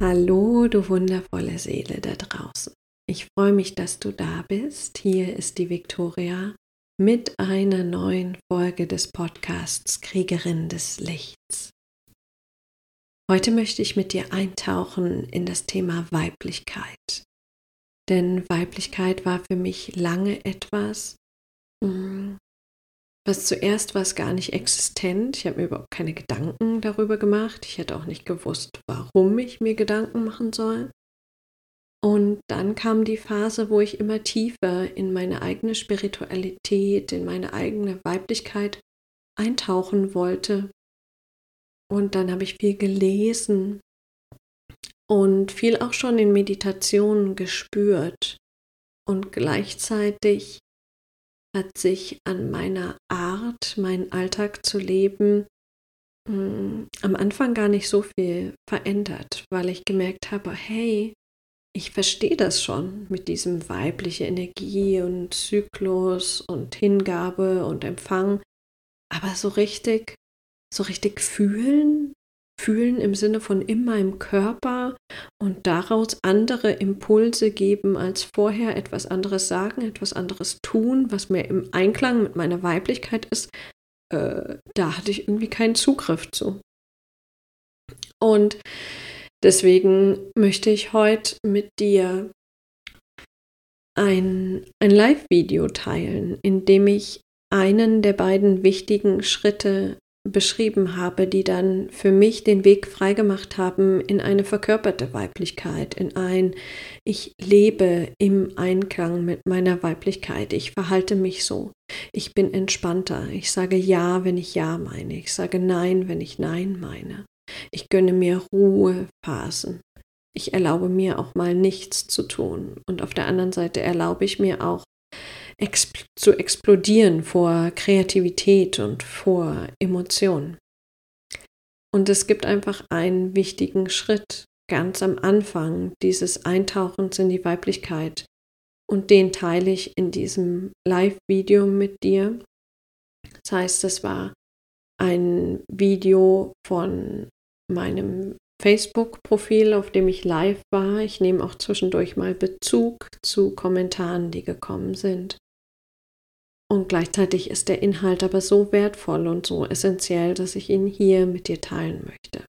Hallo, du wundervolle Seele da draußen. Ich freue mich, dass du da bist. Hier ist die Viktoria mit einer neuen Folge des Podcasts Kriegerin des Lichts. Heute möchte ich mit dir eintauchen in das Thema Weiblichkeit. Denn Weiblichkeit war für mich lange etwas, mm, was zuerst war es gar nicht existent. Ich habe mir überhaupt keine Gedanken darüber gemacht. Ich hätte auch nicht gewusst, warum ich mir Gedanken machen soll. Und dann kam die Phase, wo ich immer tiefer in meine eigene Spiritualität, in meine eigene Weiblichkeit eintauchen wollte. Und dann habe ich viel gelesen und viel auch schon in Meditationen gespürt. Und gleichzeitig hat sich an meiner Art, meinen Alltag zu leben, hm, am Anfang gar nicht so viel verändert, weil ich gemerkt habe, hey, ich verstehe das schon mit diesem weibliche Energie und Zyklus und Hingabe und Empfang, aber so richtig, so richtig fühlen fühlen im Sinne von in meinem Körper und daraus andere Impulse geben als vorher, etwas anderes sagen, etwas anderes tun, was mir im Einklang mit meiner Weiblichkeit ist, äh, da hatte ich irgendwie keinen Zugriff zu. Und deswegen möchte ich heute mit dir ein, ein Live-Video teilen, in dem ich einen der beiden wichtigen Schritte beschrieben habe, die dann für mich den Weg freigemacht haben in eine verkörperte Weiblichkeit, in ein Ich lebe im Einklang mit meiner Weiblichkeit, ich verhalte mich so, ich bin entspannter, ich sage Ja, wenn ich Ja meine, ich sage Nein, wenn ich Nein meine, ich gönne mir Ruhephasen, ich erlaube mir auch mal nichts zu tun. Und auf der anderen Seite erlaube ich mir auch exp zu explodieren vor Kreativität und vor Emotionen. Und es gibt einfach einen wichtigen Schritt ganz am Anfang dieses Eintauchens in die Weiblichkeit. Und den teile ich in diesem Live-Video mit dir. Das heißt, es war ein Video von meinem Facebook-Profil, auf dem ich live war. Ich nehme auch zwischendurch mal Bezug zu Kommentaren, die gekommen sind. Und gleichzeitig ist der Inhalt aber so wertvoll und so essentiell, dass ich ihn hier mit dir teilen möchte.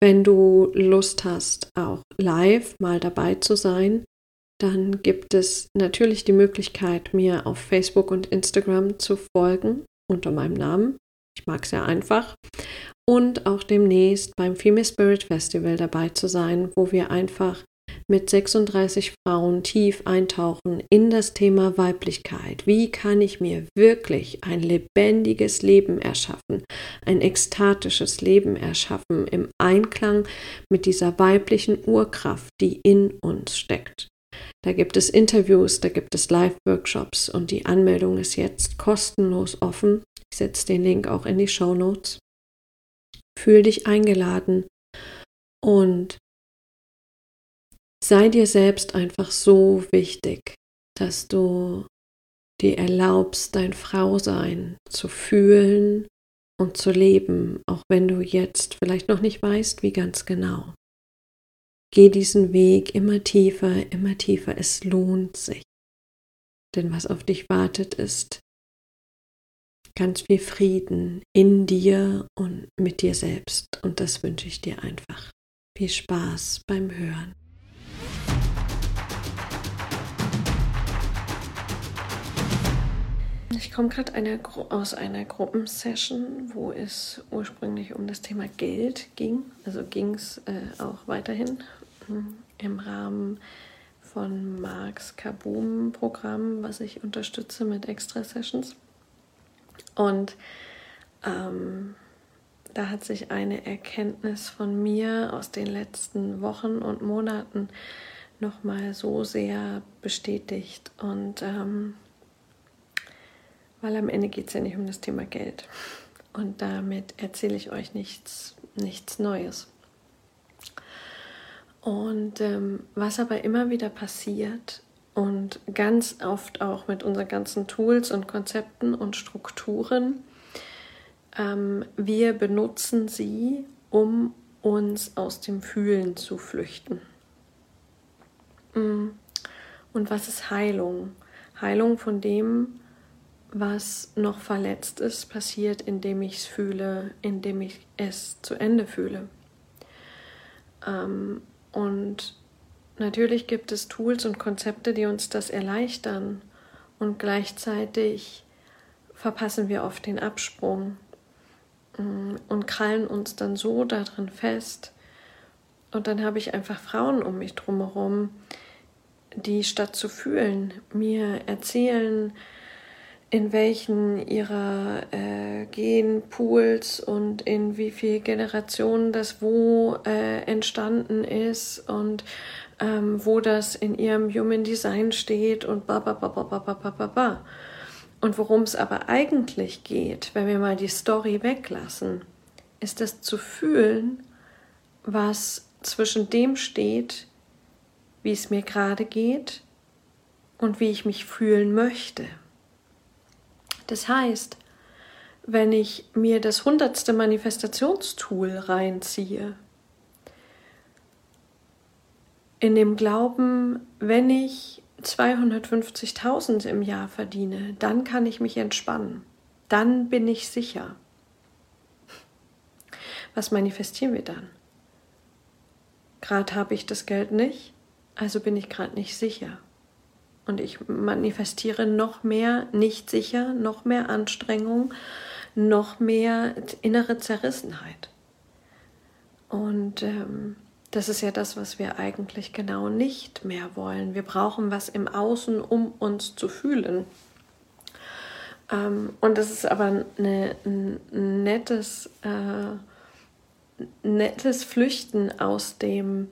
Wenn du Lust hast, auch live mal dabei zu sein, dann gibt es natürlich die Möglichkeit, mir auf Facebook und Instagram zu folgen unter meinem Namen. Ich mag es ja einfach. Und auch demnächst beim Female Spirit Festival dabei zu sein, wo wir einfach mit 36 Frauen tief eintauchen in das Thema Weiblichkeit. Wie kann ich mir wirklich ein lebendiges Leben erschaffen, ein ekstatisches Leben erschaffen im Einklang mit dieser weiblichen Urkraft, die in uns steckt. Da gibt es Interviews, da gibt es Live-Workshops und die Anmeldung ist jetzt kostenlos offen. Ich setze den Link auch in die Show Notes. Fühl dich eingeladen und sei dir selbst einfach so wichtig, dass du dir erlaubst, dein Frausein zu fühlen und zu leben, auch wenn du jetzt vielleicht noch nicht weißt, wie ganz genau. Geh diesen Weg immer tiefer, immer tiefer. Es lohnt sich. Denn was auf dich wartet, ist ganz viel Frieden in dir und mit dir selbst. Und das wünsche ich dir einfach. Viel Spaß beim Hören. Ich komme gerade eine, aus einer Gruppensession, wo es ursprünglich um das Thema Geld ging. Also ging es äh, auch weiterhin hm, im Rahmen von Marks Kaboom-Programm, was ich unterstütze mit Extra-Sessions. Und ähm, da hat sich eine Erkenntnis von mir aus den letzten Wochen und Monaten nochmal so sehr bestätigt. Und ähm, weil am Ende geht es ja nicht um das Thema Geld. Und damit erzähle ich euch nichts, nichts Neues. Und ähm, was aber immer wieder passiert und ganz oft auch mit unseren ganzen Tools und Konzepten und Strukturen, ähm, wir benutzen sie, um uns aus dem Fühlen zu flüchten. Mm. Und was ist Heilung? Heilung von dem, was noch verletzt ist, passiert, indem ich es fühle, indem ich es zu Ende fühle. Ähm, und natürlich gibt es Tools und Konzepte, die uns das erleichtern. Und gleichzeitig verpassen wir oft den Absprung mm, und krallen uns dann so darin fest. Und dann habe ich einfach Frauen um mich drumherum, die statt zu fühlen mir erzählen, in welchen ihrer äh, Genpools und in wie viele Generationen das wo äh, entstanden ist und ähm, wo das in ihrem Human Design steht und ba ba ba ba ba ba ba ba ba. Und worum es aber eigentlich geht, wenn wir mal die Story weglassen, ist es zu fühlen, was zwischen dem steht, wie es mir gerade geht und wie ich mich fühlen möchte. Das heißt, wenn ich mir das hundertste Manifestationstool reinziehe, in dem Glauben, wenn ich 250.000 im Jahr verdiene, dann kann ich mich entspannen, dann bin ich sicher. Was manifestieren wir dann? Gerade habe ich das Geld nicht, also bin ich gerade nicht sicher. Und ich manifestiere noch mehr nicht sicher, noch mehr Anstrengung, noch mehr innere Zerrissenheit. Und ähm, das ist ja das, was wir eigentlich genau nicht mehr wollen. Wir brauchen was im Außen, um uns zu fühlen. Ähm, und das ist aber eine, ein nettes, äh, nettes Flüchten aus dem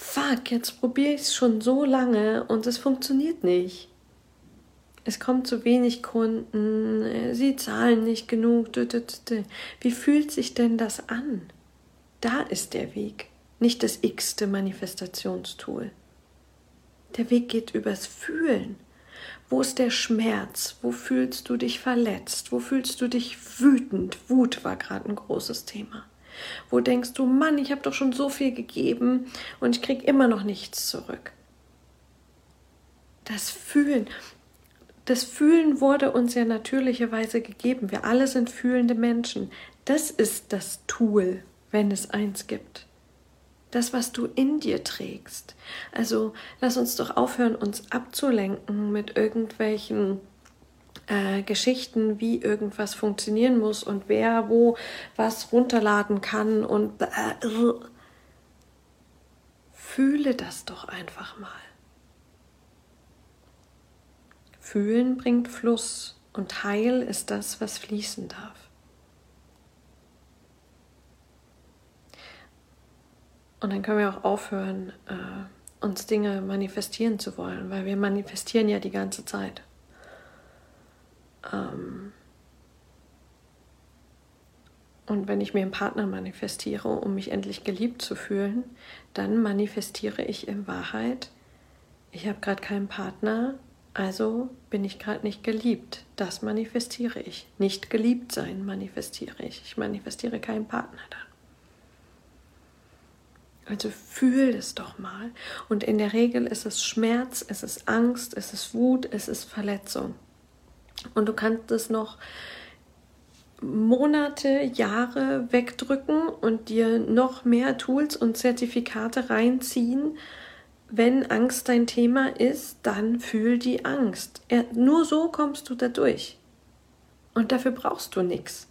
fuck, jetzt probiere ich es schon so lange und es funktioniert nicht. Es kommt zu wenig Kunden, sie zahlen nicht genug. Wie fühlt sich denn das an? Da ist der Weg, nicht das x-te Manifestationstool. Der Weg geht übers Fühlen. Wo ist der Schmerz? Wo fühlst du dich verletzt? Wo fühlst du dich wütend? Wut war gerade ein großes Thema. Wo denkst du, Mann, ich habe doch schon so viel gegeben und ich kriege immer noch nichts zurück. Das Fühlen, das Fühlen wurde uns ja natürlicherweise gegeben. Wir alle sind fühlende Menschen. Das ist das Tool, wenn es eins gibt. Das, was du in dir trägst. Also lass uns doch aufhören, uns abzulenken mit irgendwelchen äh, Geschichten, wie irgendwas funktionieren muss und wer wo was runterladen kann und äh, fühle das doch einfach mal. Fühlen bringt Fluss und Heil ist das, was fließen darf. Und dann können wir auch aufhören, äh, uns Dinge manifestieren zu wollen, weil wir manifestieren ja die ganze Zeit. Ähm und wenn ich mir einen Partner manifestiere, um mich endlich geliebt zu fühlen, dann manifestiere ich in Wahrheit, ich habe gerade keinen Partner, also bin ich gerade nicht geliebt. Das manifestiere ich. Nicht geliebt sein manifestiere ich. Ich manifestiere keinen Partner dann. Also fühl es doch mal. Und in der Regel ist es Schmerz, es ist Angst, es ist Wut, es ist Verletzung. Und du kannst es noch Monate, Jahre wegdrücken und dir noch mehr Tools und Zertifikate reinziehen. Wenn Angst dein Thema ist, dann fühl die Angst. Nur so kommst du da durch. Und dafür brauchst du nichts.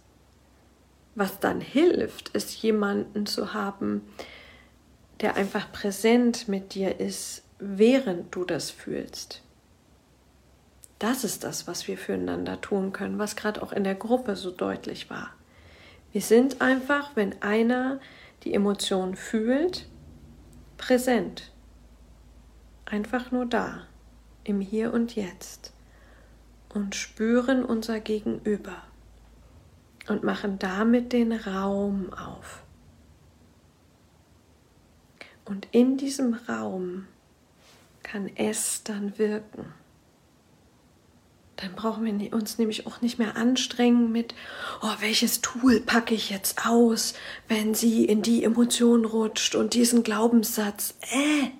Was dann hilft, ist jemanden zu haben, der einfach präsent mit dir ist, während du das fühlst. Das ist das, was wir füreinander tun können, was gerade auch in der Gruppe so deutlich war. Wir sind einfach, wenn einer die Emotion fühlt, präsent. Einfach nur da, im Hier und Jetzt und spüren unser Gegenüber und machen damit den Raum auf. Und in diesem Raum kann es dann wirken Dann brauchen wir uns nämlich auch nicht mehr anstrengen mit, oh, welches Tool packe ich jetzt aus, wenn sie in die Emotion rutscht und diesen Glaubenssatz. Äh,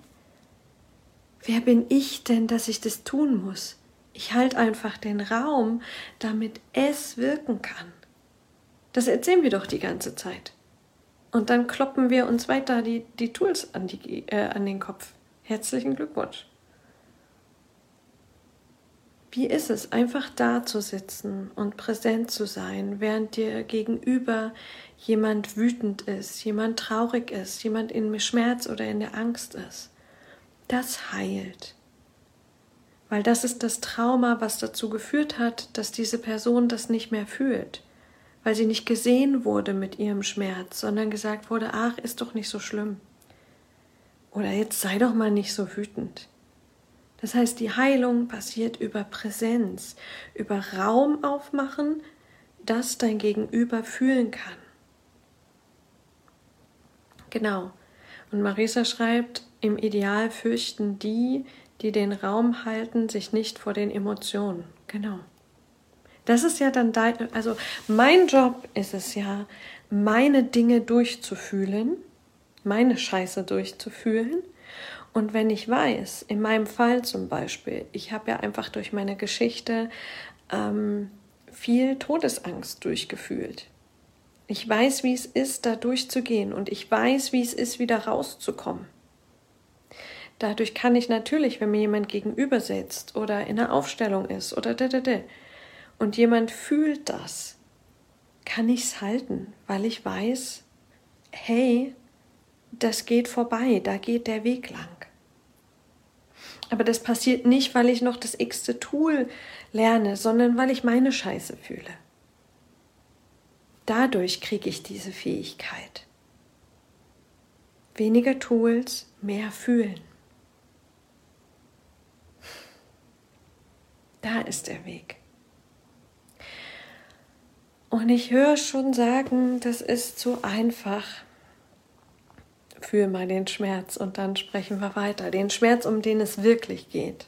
wer bin ich denn, dass ich das tun muss? Ich halte einfach den Raum, damit es wirken kann. Das erzählen wir doch die ganze Zeit. Und dann kloppen wir uns weiter die, die Tools an, die, äh, an den Kopf. Herzlichen Glückwunsch. Wie ist es, einfach da zu sitzen und präsent zu sein, während dir gegenüber jemand wütend ist, jemand traurig ist, jemand in Schmerz oder in der Angst ist? Das heilt. Weil das ist das Trauma, was dazu geführt hat, dass diese Person das nicht mehr fühlt. Weil sie nicht gesehen wurde mit ihrem Schmerz, sondern gesagt wurde, ach, ist doch nicht so schlimm. Oder jetzt sei doch mal nicht so wütend. Das heißt, die Heilung passiert über Präsenz, über Raum aufmachen, das dein Gegenüber fühlen kann. Genau. Und Marisa schreibt, im Ideal fürchten die, die den Raum halten, sich nicht vor den Emotionen. Genau. Das ist ja dann dein, also mein Job ist es ja, meine Dinge durchzufühlen, meine Scheiße durchzufühlen und wenn ich weiß, in meinem Fall zum Beispiel, ich habe ja einfach durch meine Geschichte ähm, viel Todesangst durchgefühlt. Ich weiß, wie es ist, da durchzugehen und ich weiß, wie es ist, wieder rauszukommen. Dadurch kann ich natürlich, wenn mir jemand gegenüber sitzt oder in einer Aufstellung ist oder da, da, da, und jemand fühlt das, kann ich es halten, weil ich weiß, hey, das geht vorbei, da geht der Weg lang. Aber das passiert nicht, weil ich noch das x-te Tool lerne, sondern weil ich meine Scheiße fühle. Dadurch kriege ich diese Fähigkeit. Weniger Tools, mehr fühlen. Da ist der Weg. Und ich höre schon sagen, das ist zu einfach fühl mal den Schmerz und dann sprechen wir weiter. Den Schmerz, um den es wirklich geht.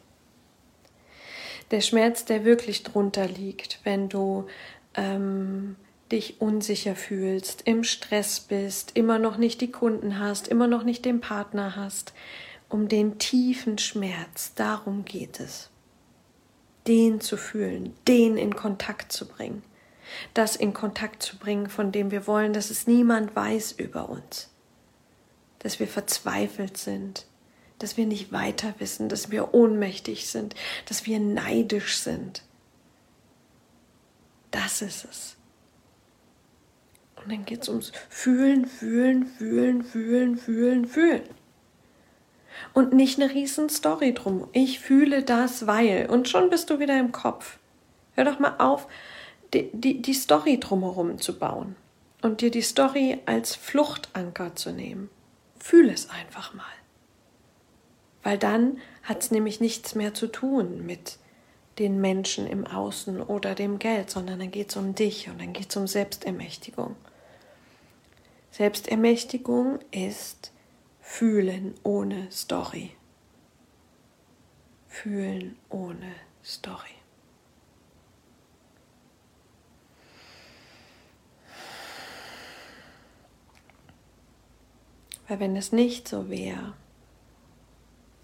Der Schmerz, der wirklich drunter liegt, wenn du ähm, dich unsicher fühlst, im Stress bist, immer noch nicht die Kunden hast, immer noch nicht den Partner hast. Um den tiefen Schmerz, darum geht es. Den zu fühlen, den in Kontakt zu bringen. Das in Kontakt zu bringen, von dem wir wollen, dass es niemand weiß über uns dass wir verzweifelt sind, dass wir nicht weiter wissen, dass wir ohnmächtig sind, dass wir neidisch sind. Das ist es. Und dann geht es ums Fühlen, Fühlen, Fühlen, Fühlen, Fühlen, Fühlen. Und nicht eine riesen Story drum. Ich fühle das, weil. Und schon bist du wieder im Kopf. Hör doch mal auf, die, die, die Story drumherum zu bauen. Und dir die Story als Fluchtanker zu nehmen. Fühl es einfach mal. Weil dann hat es nämlich nichts mehr zu tun mit den Menschen im Außen oder dem Geld, sondern dann geht es um dich und dann geht es um Selbstermächtigung. Selbstermächtigung ist Fühlen ohne Story. Fühlen ohne Story. Weil wenn es nicht so wäre,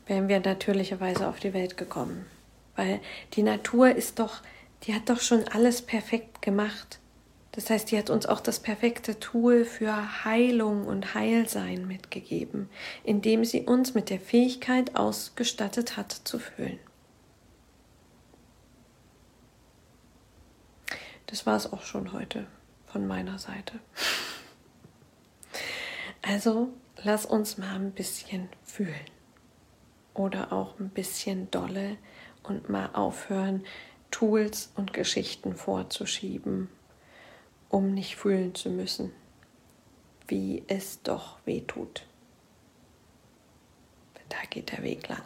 wären wir natürlicherweise auf die Welt gekommen. Weil die Natur ist doch, die hat doch schon alles perfekt gemacht. Das heißt, die hat uns auch das perfekte Tool für Heilung und Heilsein mitgegeben, indem sie uns mit der Fähigkeit ausgestattet hat zu fühlen. Das war es auch schon heute von meiner Seite. Also lass uns mal ein bisschen fühlen oder auch ein bisschen dolle und mal aufhören, Tools und Geschichten vorzuschieben, um nicht fühlen zu müssen, wie es doch weh tut. Da geht der Weg lang.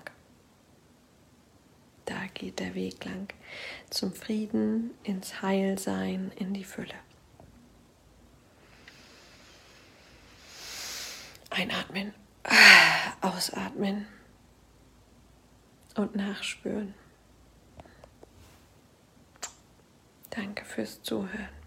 Da geht der Weg lang zum Frieden, ins Heilsein, in die Fülle. Einatmen, ausatmen und nachspüren. Danke fürs Zuhören.